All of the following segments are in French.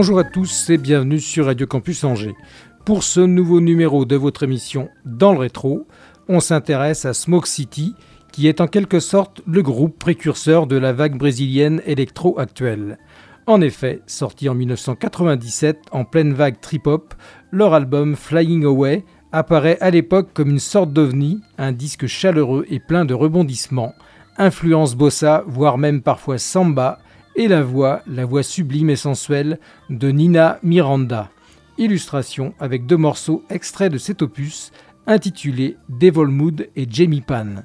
Bonjour à tous et bienvenue sur Radio Campus Angers. Pour ce nouveau numéro de votre émission Dans le rétro, on s'intéresse à Smoke City, qui est en quelque sorte le groupe précurseur de la vague brésilienne électro actuelle. En effet, sorti en 1997 en pleine vague trip-hop, leur album Flying Away apparaît à l'époque comme une sorte d'ovni, un disque chaleureux et plein de rebondissements, influence bossa, voire même parfois samba, et la voix, la voix sublime et sensuelle de Nina Miranda. Illustration avec deux morceaux extraits de cet opus intitulé Devil Mood et Jamie Pan.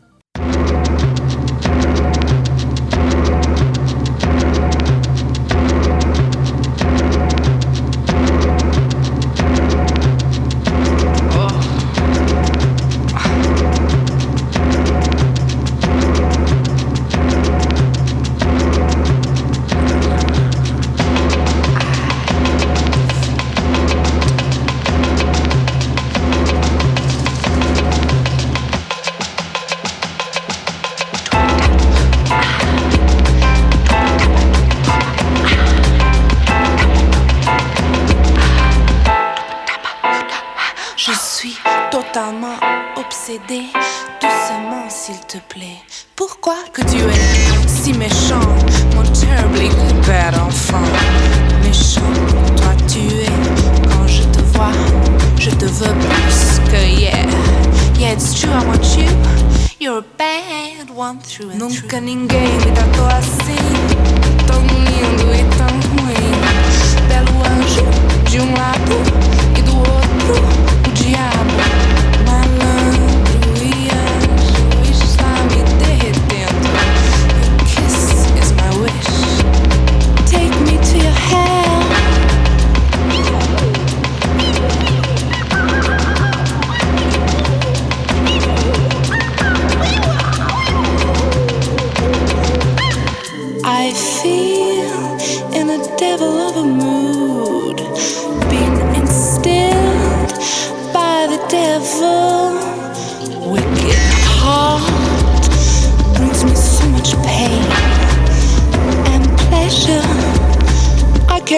Nunca ninguém me tratou assim.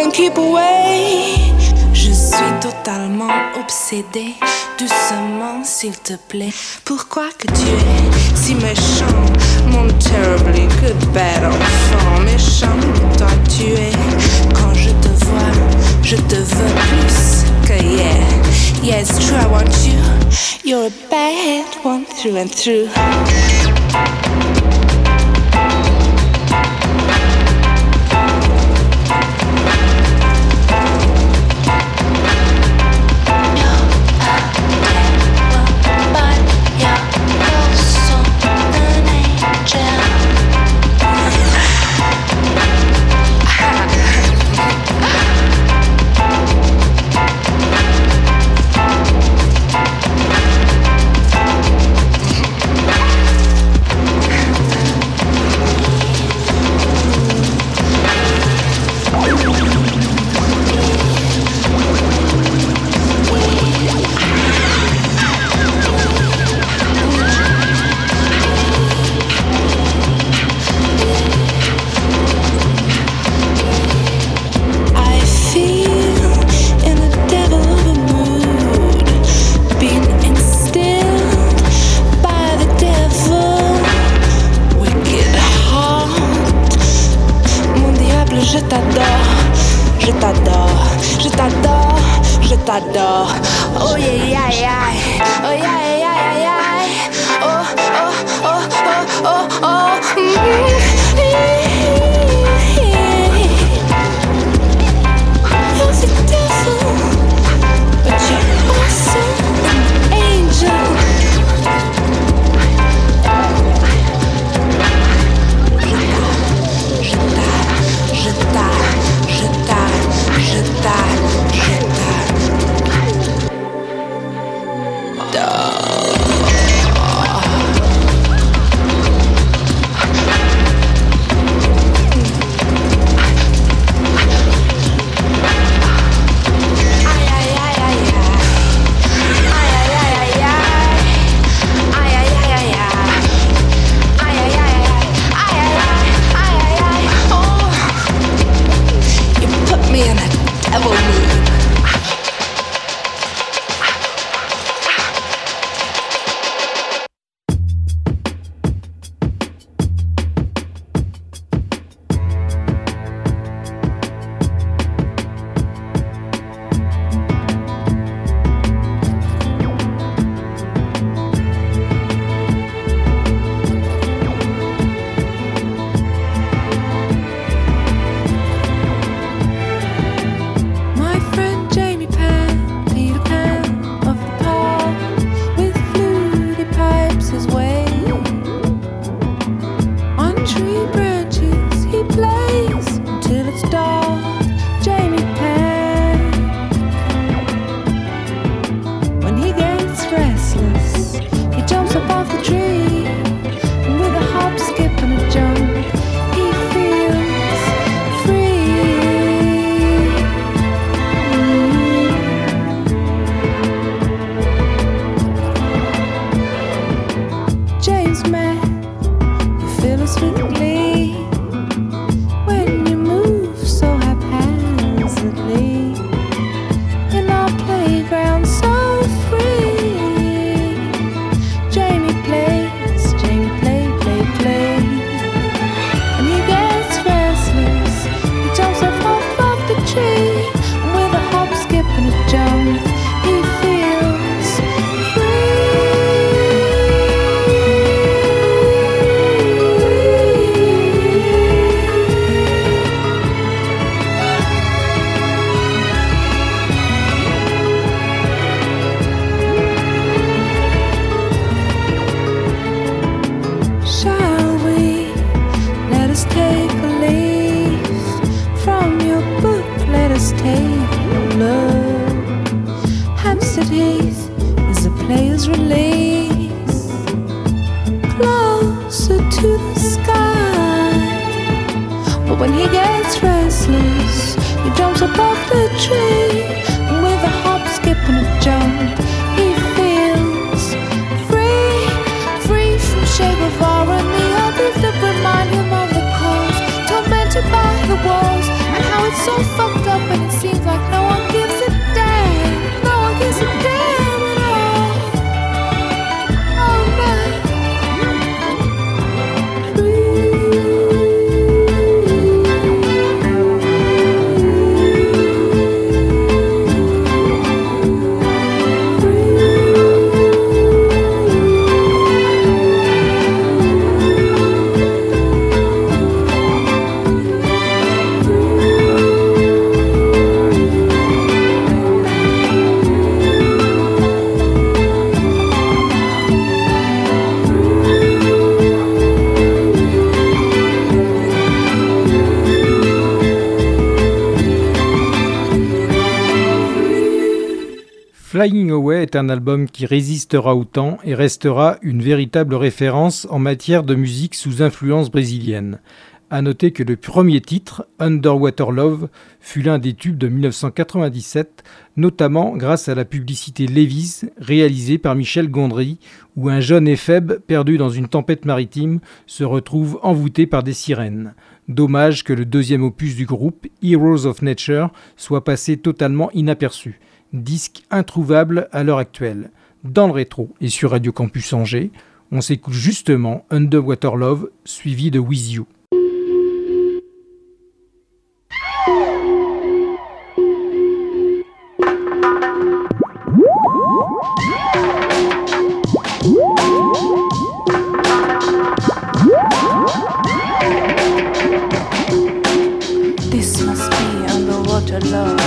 Keep away. Je suis totalement obsédée. Doucement, s'il te plaît. Pourquoi que tu es si méchant? Mon terribly good bad enfant? Méchant, toi tu es. Quand je te vois, je te veux plus que yeah. Yes, true, I want you. You're a bad one through and through. Flying Away est un album qui résistera au temps et restera une véritable référence en matière de musique sous influence brésilienne. À noter que le premier titre, Underwater Love, fut l'un des tubes de 1997, notamment grâce à la publicité Levis réalisée par Michel Gondry, où un jeune éphèbe perdu dans une tempête maritime se retrouve envoûté par des sirènes. Dommage que le deuxième opus du groupe, Heroes of Nature, soit passé totalement inaperçu disque introuvable à l'heure actuelle. Dans le rétro et sur Radio Campus Angers, on s'écoute justement Underwater Love suivi de With You. This must be underwater love.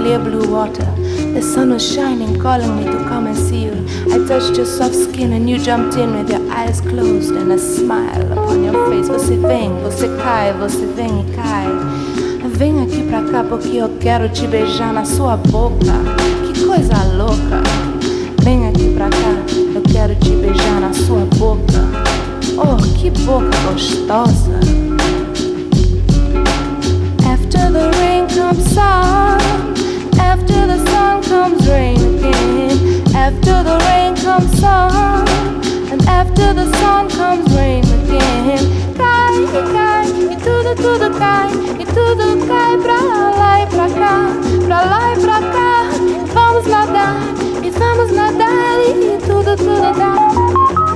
Clear blue water. The sun was shining, calling me to come and see you. I touched your soft skin and you jumped in with your eyes closed and a smile upon your face. Você vem, você cai, você vem e cai. Vem aqui pra cá porque eu quero te beijar na sua boca. Que coisa louca. Vem aqui pra cá, eu quero te beijar na sua boca. Oh, que boca gostosa. After the rain comes sun. After the sun comes rain again. After the rain comes sun. And after the sun comes rain again. Cai, cai, e tudo, tudo cai. E tudo cai pra lá e pra cá. Pra lá e pra cá. Vamos nadar, e vamos nadar. E tudo, tudo dá.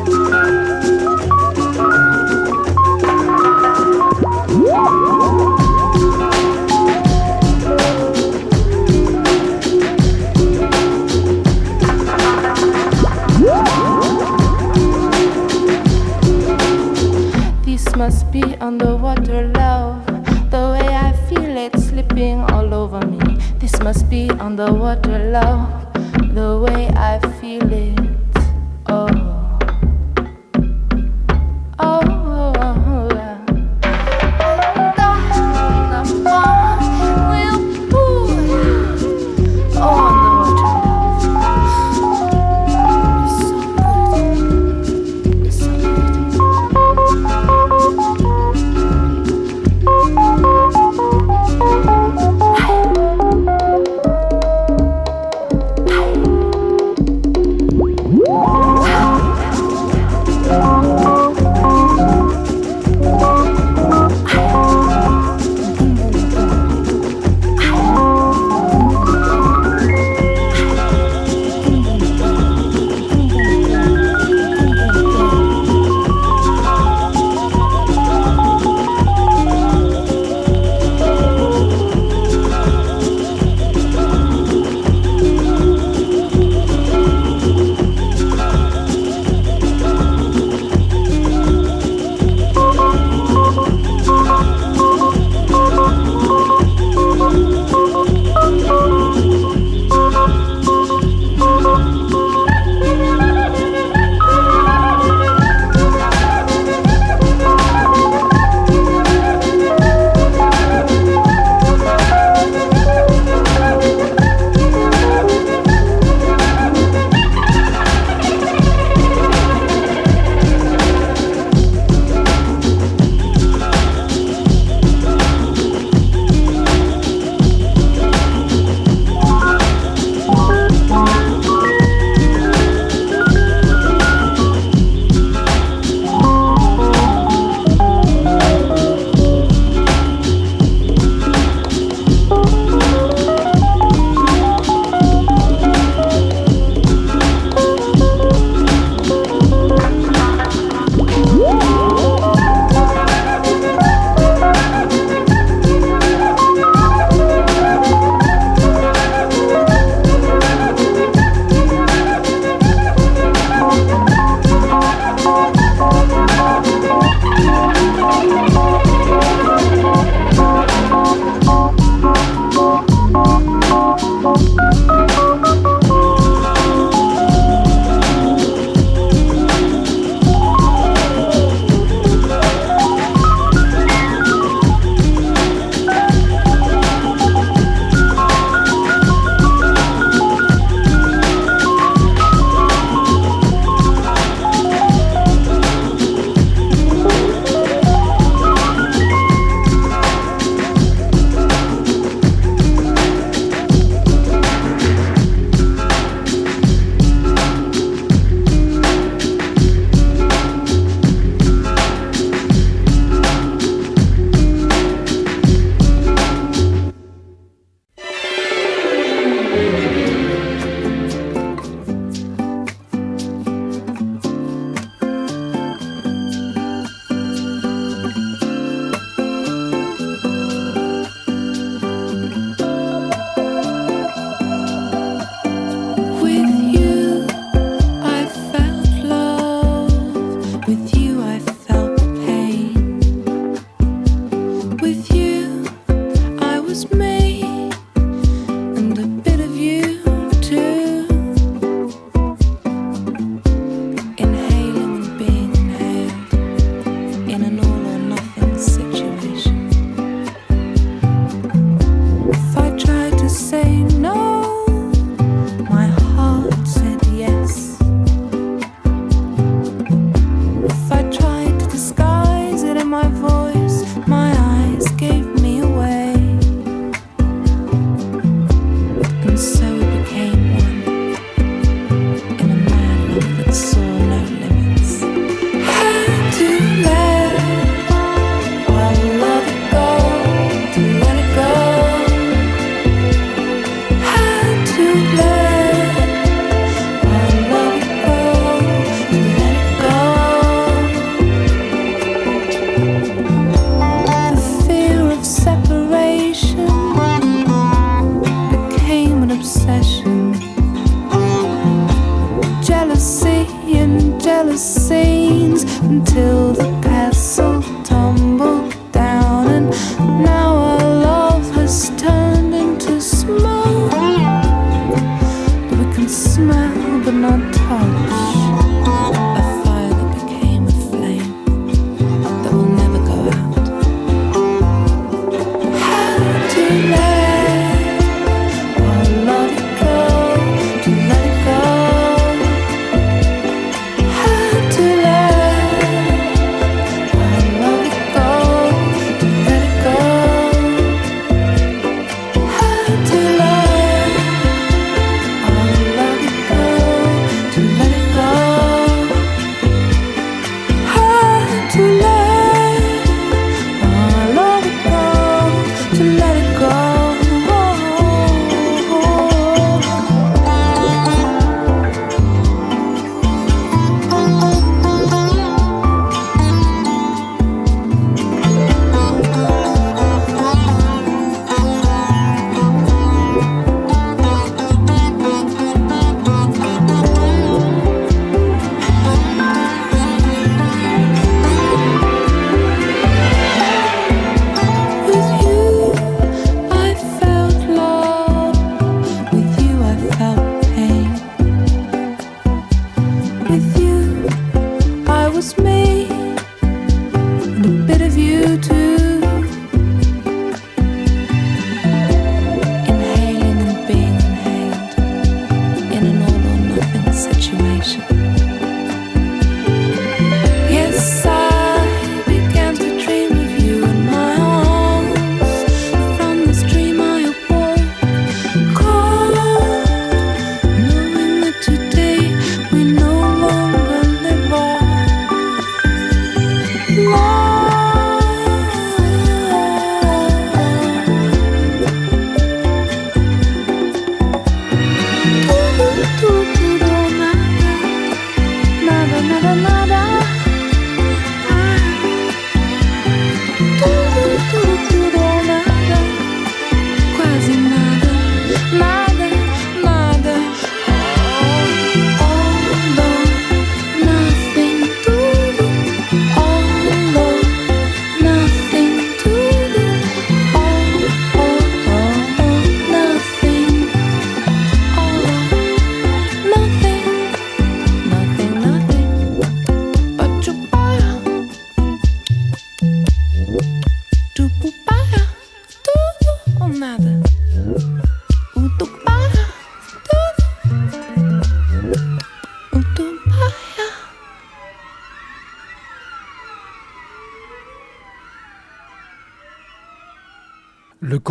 Jealousy and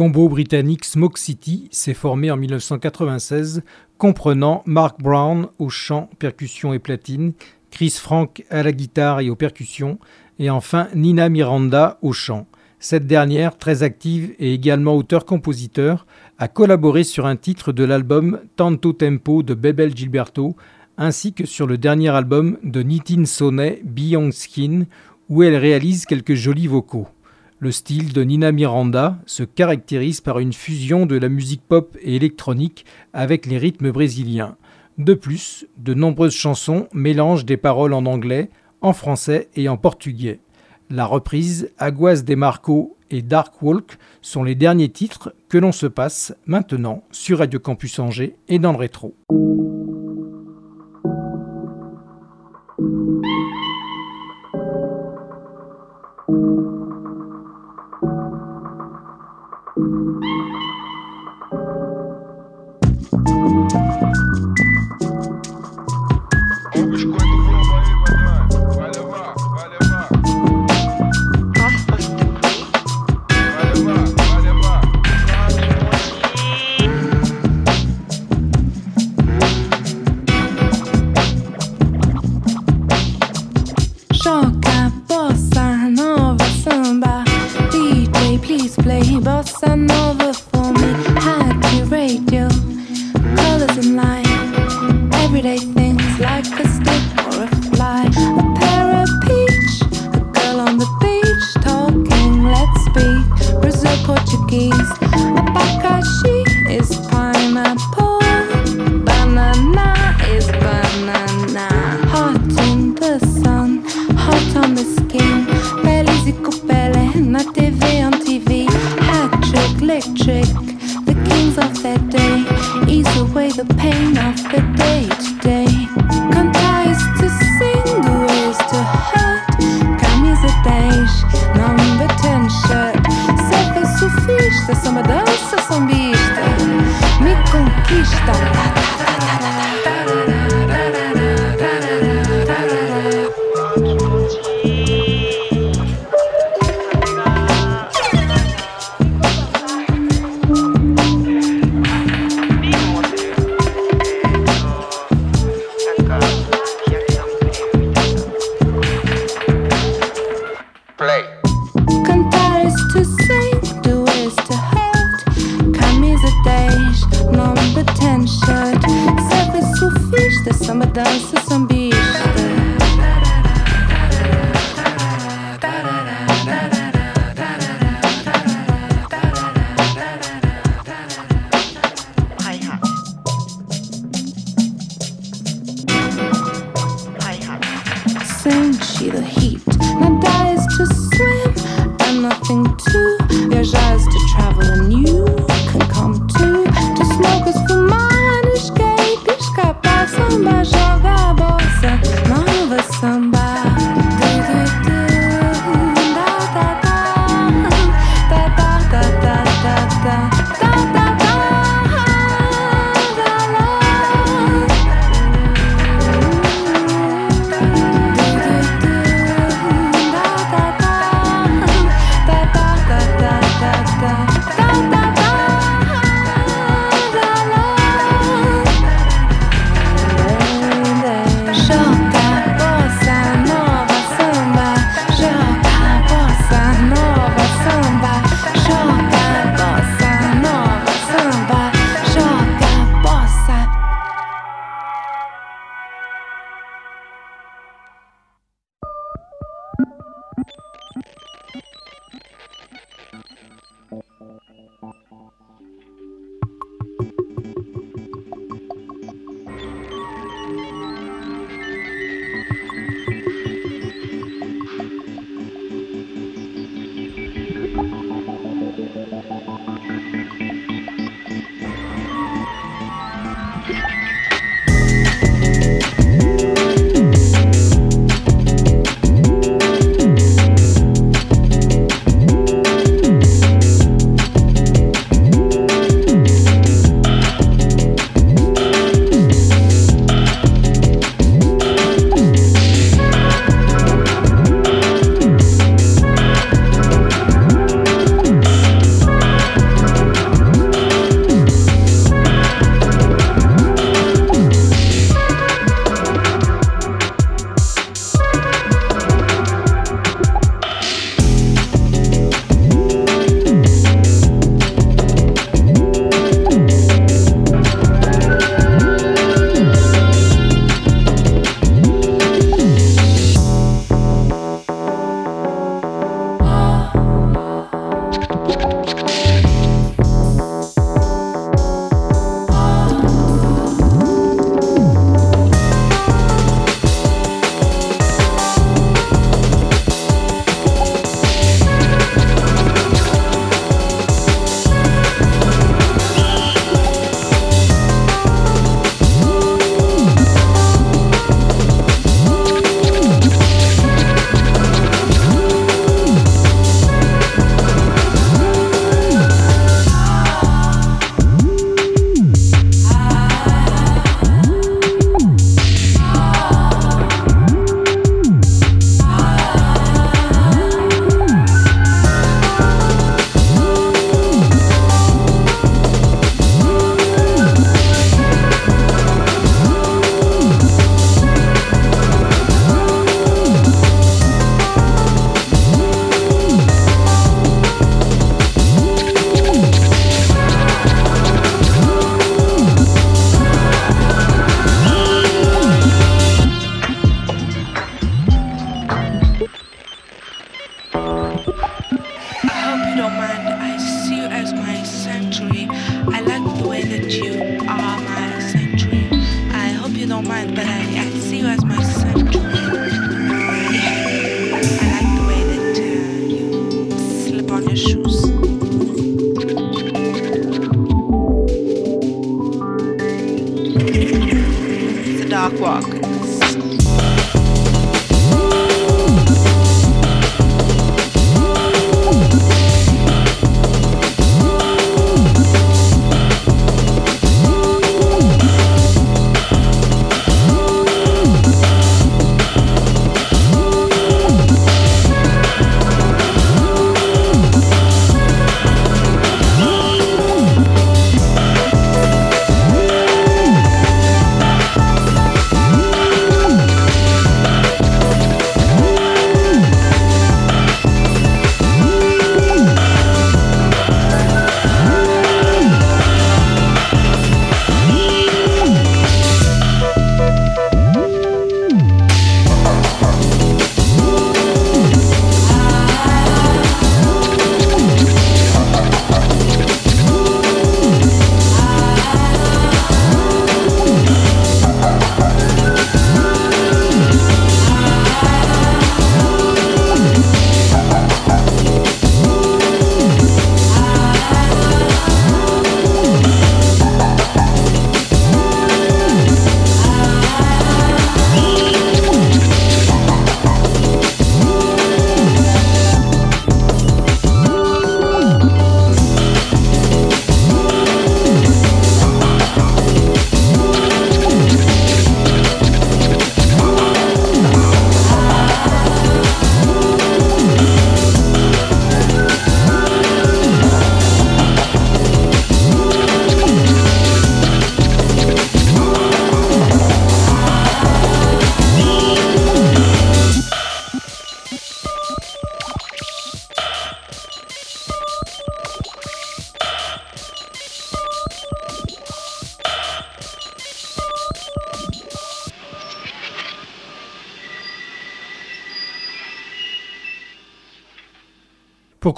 combo britannique Smoke City s'est formé en 1996, comprenant Mark Brown au chant, percussion et platine, Chris Frank à la guitare et aux percussions, et enfin Nina Miranda au chant. Cette dernière, très active et également auteur-compositeur, a collaboré sur un titre de l'album Tanto Tempo de Bebel Gilberto, ainsi que sur le dernier album de Nitin Sonnet, Beyond Skin, où elle réalise quelques jolis vocaux. Le style de Nina Miranda se caractérise par une fusion de la musique pop et électronique avec les rythmes brésiliens. De plus, de nombreuses chansons mélangent des paroles en anglais, en français et en portugais. La reprise Aguas de Marco et Dark Walk sont les derniers titres que l'on se passe maintenant sur Radio Campus Angers et dans le rétro. Samba,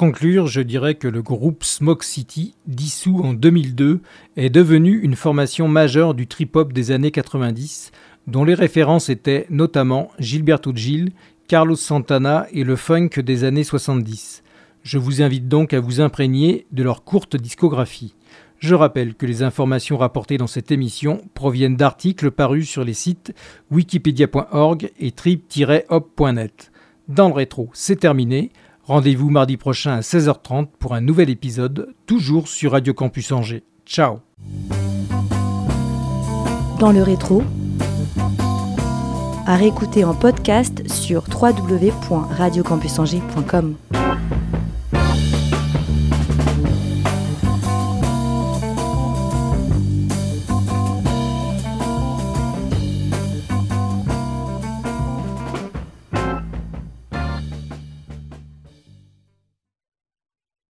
conclure, je dirais que le groupe Smoke City, dissous en 2002, est devenu une formation majeure du trip-hop des années 90, dont les références étaient notamment Gilberto Gil, Carlos Santana et le funk des années 70. Je vous invite donc à vous imprégner de leur courte discographie. Je rappelle que les informations rapportées dans cette émission proviennent d'articles parus sur les sites wikipedia.org et trip-hop.net. Dans le rétro, c'est terminé. Rendez-vous mardi prochain à 16h30 pour un nouvel épisode, toujours sur Radio Campus Angers. Ciao Dans le rétro, à réécouter en podcast sur www.radiocampusangers.com.